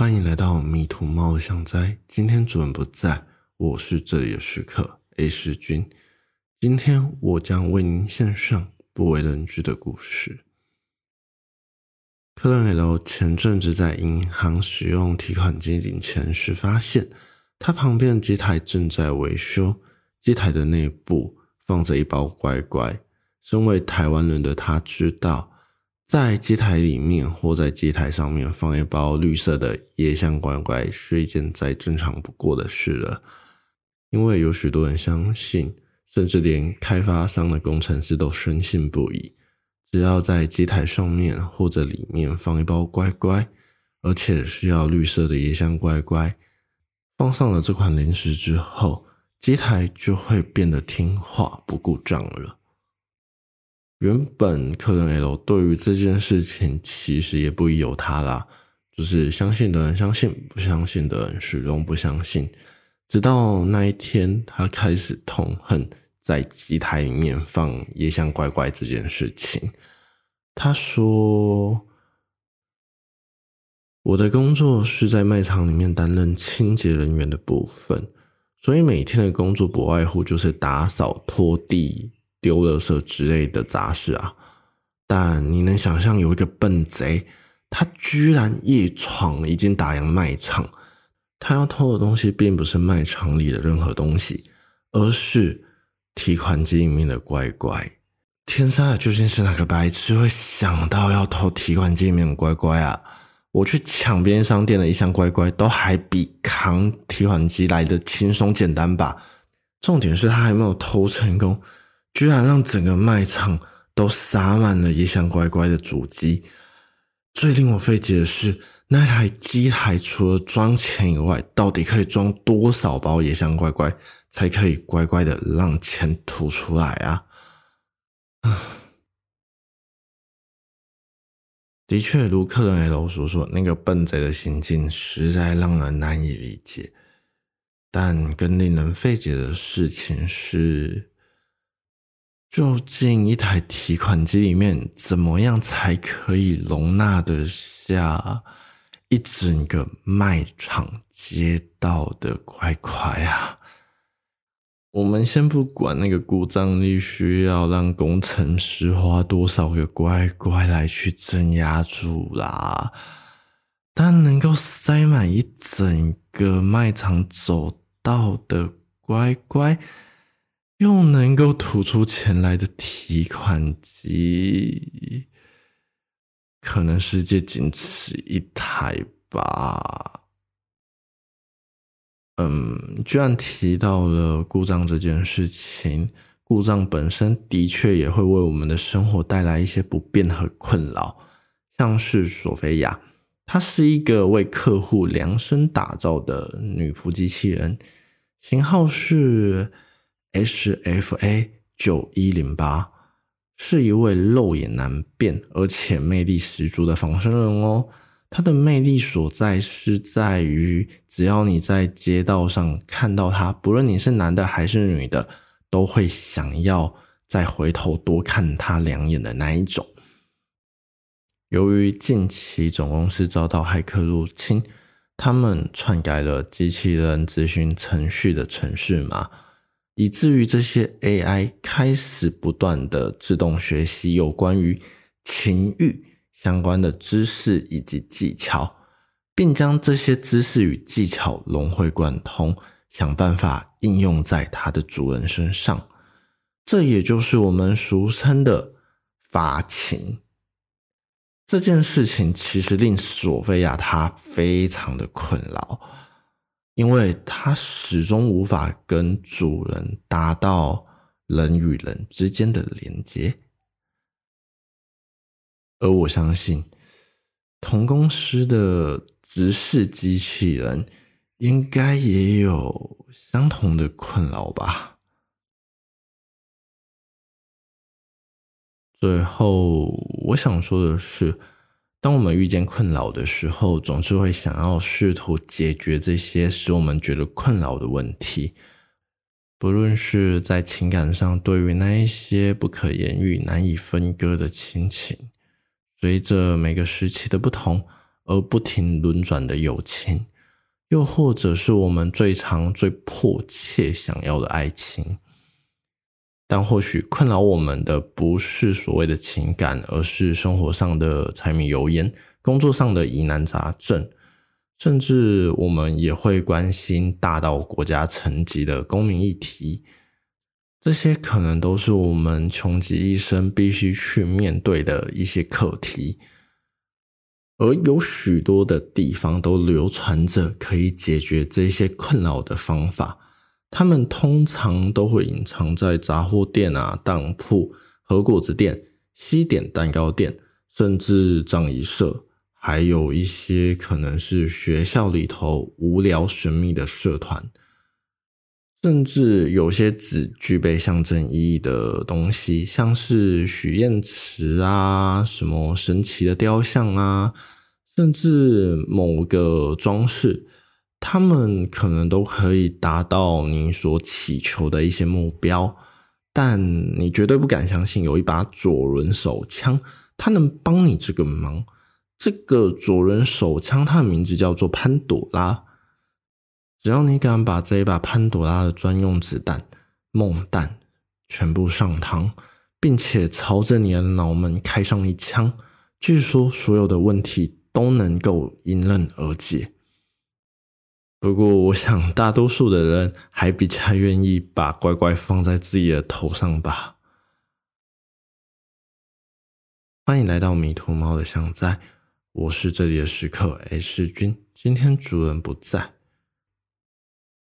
欢迎来到迷途猫的想灾。今天主人不在，我是这里的食客 A 世君。今天我将为您献上不为人知的故事。客人 L 前阵子在银行使用提款机领钱时，发现他旁边的机台正在维修，机台的内部放着一包乖乖。身为台湾人的他知道。在机台里面或在机台上面放一包绿色的椰香乖乖是一件再正常不过的事了，因为有许多人相信，甚至连开发商的工程师都深信不疑，只要在机台上面或者里面放一包乖乖，而且是要绿色的椰香乖乖，放上了这款零食之后，机台就会变得听话不故障了。原本客人 L 对于这件事情其实也不疑有他啦，就是相信的人相信，不相信的人始终不相信。直到那一天，他开始痛恨在机台里面放椰香乖乖这件事情。他说：“我的工作是在卖场里面担任清洁人员的部分，所以每天的工作不外乎就是打扫、拖地。”丢垃圾之类的杂事啊，但你能想象有一个笨贼，他居然夜闯已经打烊卖场，他要偷的东西并不是卖场里的任何东西，而是提款机里面的乖乖。天杀的，究竟是哪个白痴会想到要偷提款机里面的乖乖啊？我去抢便利商店的一箱乖乖，都还比扛提款机来的轻松简单吧？重点是他还没有偷成功。居然让整个卖场都撒满了椰香乖乖的主机。最令我费解的是，那台机台除了装钱以外，到底可以装多少包椰香乖乖，才可以乖乖的让钱吐出来啊？的确，如客人 L 所说，那个笨贼的行径实在让人难以理解。但更令人费解的事情是。究竟一台提款机里面怎么样才可以容纳得下一整个卖场街道的乖乖啊？我们先不管那个故障率需要让工程师花多少个乖乖来去镇压住啦，但能够塞满一整个卖场走道的乖乖。又能够吐出钱来的提款机，可能世界仅此一台吧。嗯，居然提到了故障这件事情，故障本身的确也会为我们的生活带来一些不便和困扰。像是索菲亚，它是一个为客户量身打造的女仆机器人，型号是。HFA 九一零八是一位肉眼难辨而且魅力十足的仿生人哦。他的魅力所在是在于，只要你在街道上看到他，不论你是男的还是女的，都会想要再回头多看他两眼的那一种。由于近期总公司遭到骇客入侵，他们篡改了机器人咨询程序的程序码。以至于这些 AI 开始不断的自动学习有关于情欲相关的知识以及技巧，并将这些知识与技巧融会贯通，想办法应用在它的主人身上。这也就是我们俗称的发情。这件事情其实令索菲亚她非常的困扰。因为它始终无法跟主人达到人与人之间的连接，而我相信同公司的直视机器人应该也有相同的困扰吧。最后，我想说的是。当我们遇见困扰的时候，总是会想要试图解决这些使我们觉得困扰的问题。不论是在情感上，对于那一些不可言喻、难以分割的亲情，随着每个时期的不同，而不停轮转的友情，又或者是我们最长、最迫切想要的爱情。但或许困扰我们的不是所谓的情感，而是生活上的柴米油盐、工作上的疑难杂症，甚至我们也会关心大到国家层级的公民议题。这些可能都是我们穷极一生必须去面对的一些课题，而有许多的地方都流传着可以解决这些困扰的方法。他们通常都会隐藏在杂货店啊、当铺、和果子店、西点蛋糕店，甚至葬仪社，还有一些可能是学校里头无聊神秘的社团，甚至有些只具备象征意义的东西，像是许愿池啊、什么神奇的雕像啊，甚至某个装饰。他们可能都可以达到你所祈求的一些目标，但你绝对不敢相信有一把左轮手枪，它能帮你这个忙。这个左轮手枪，它的名字叫做潘朵拉。只要你敢把这一把潘朵拉的专用子弹——梦弹，全部上膛，并且朝着你的脑门开上一枪，据说所有的问题都能够迎刃而解。不过，我想大多数的人还比较愿意把乖乖放在自己的头上吧。欢迎来到迷途猫的香在，我是这里的食客 H 君。今天主人不在。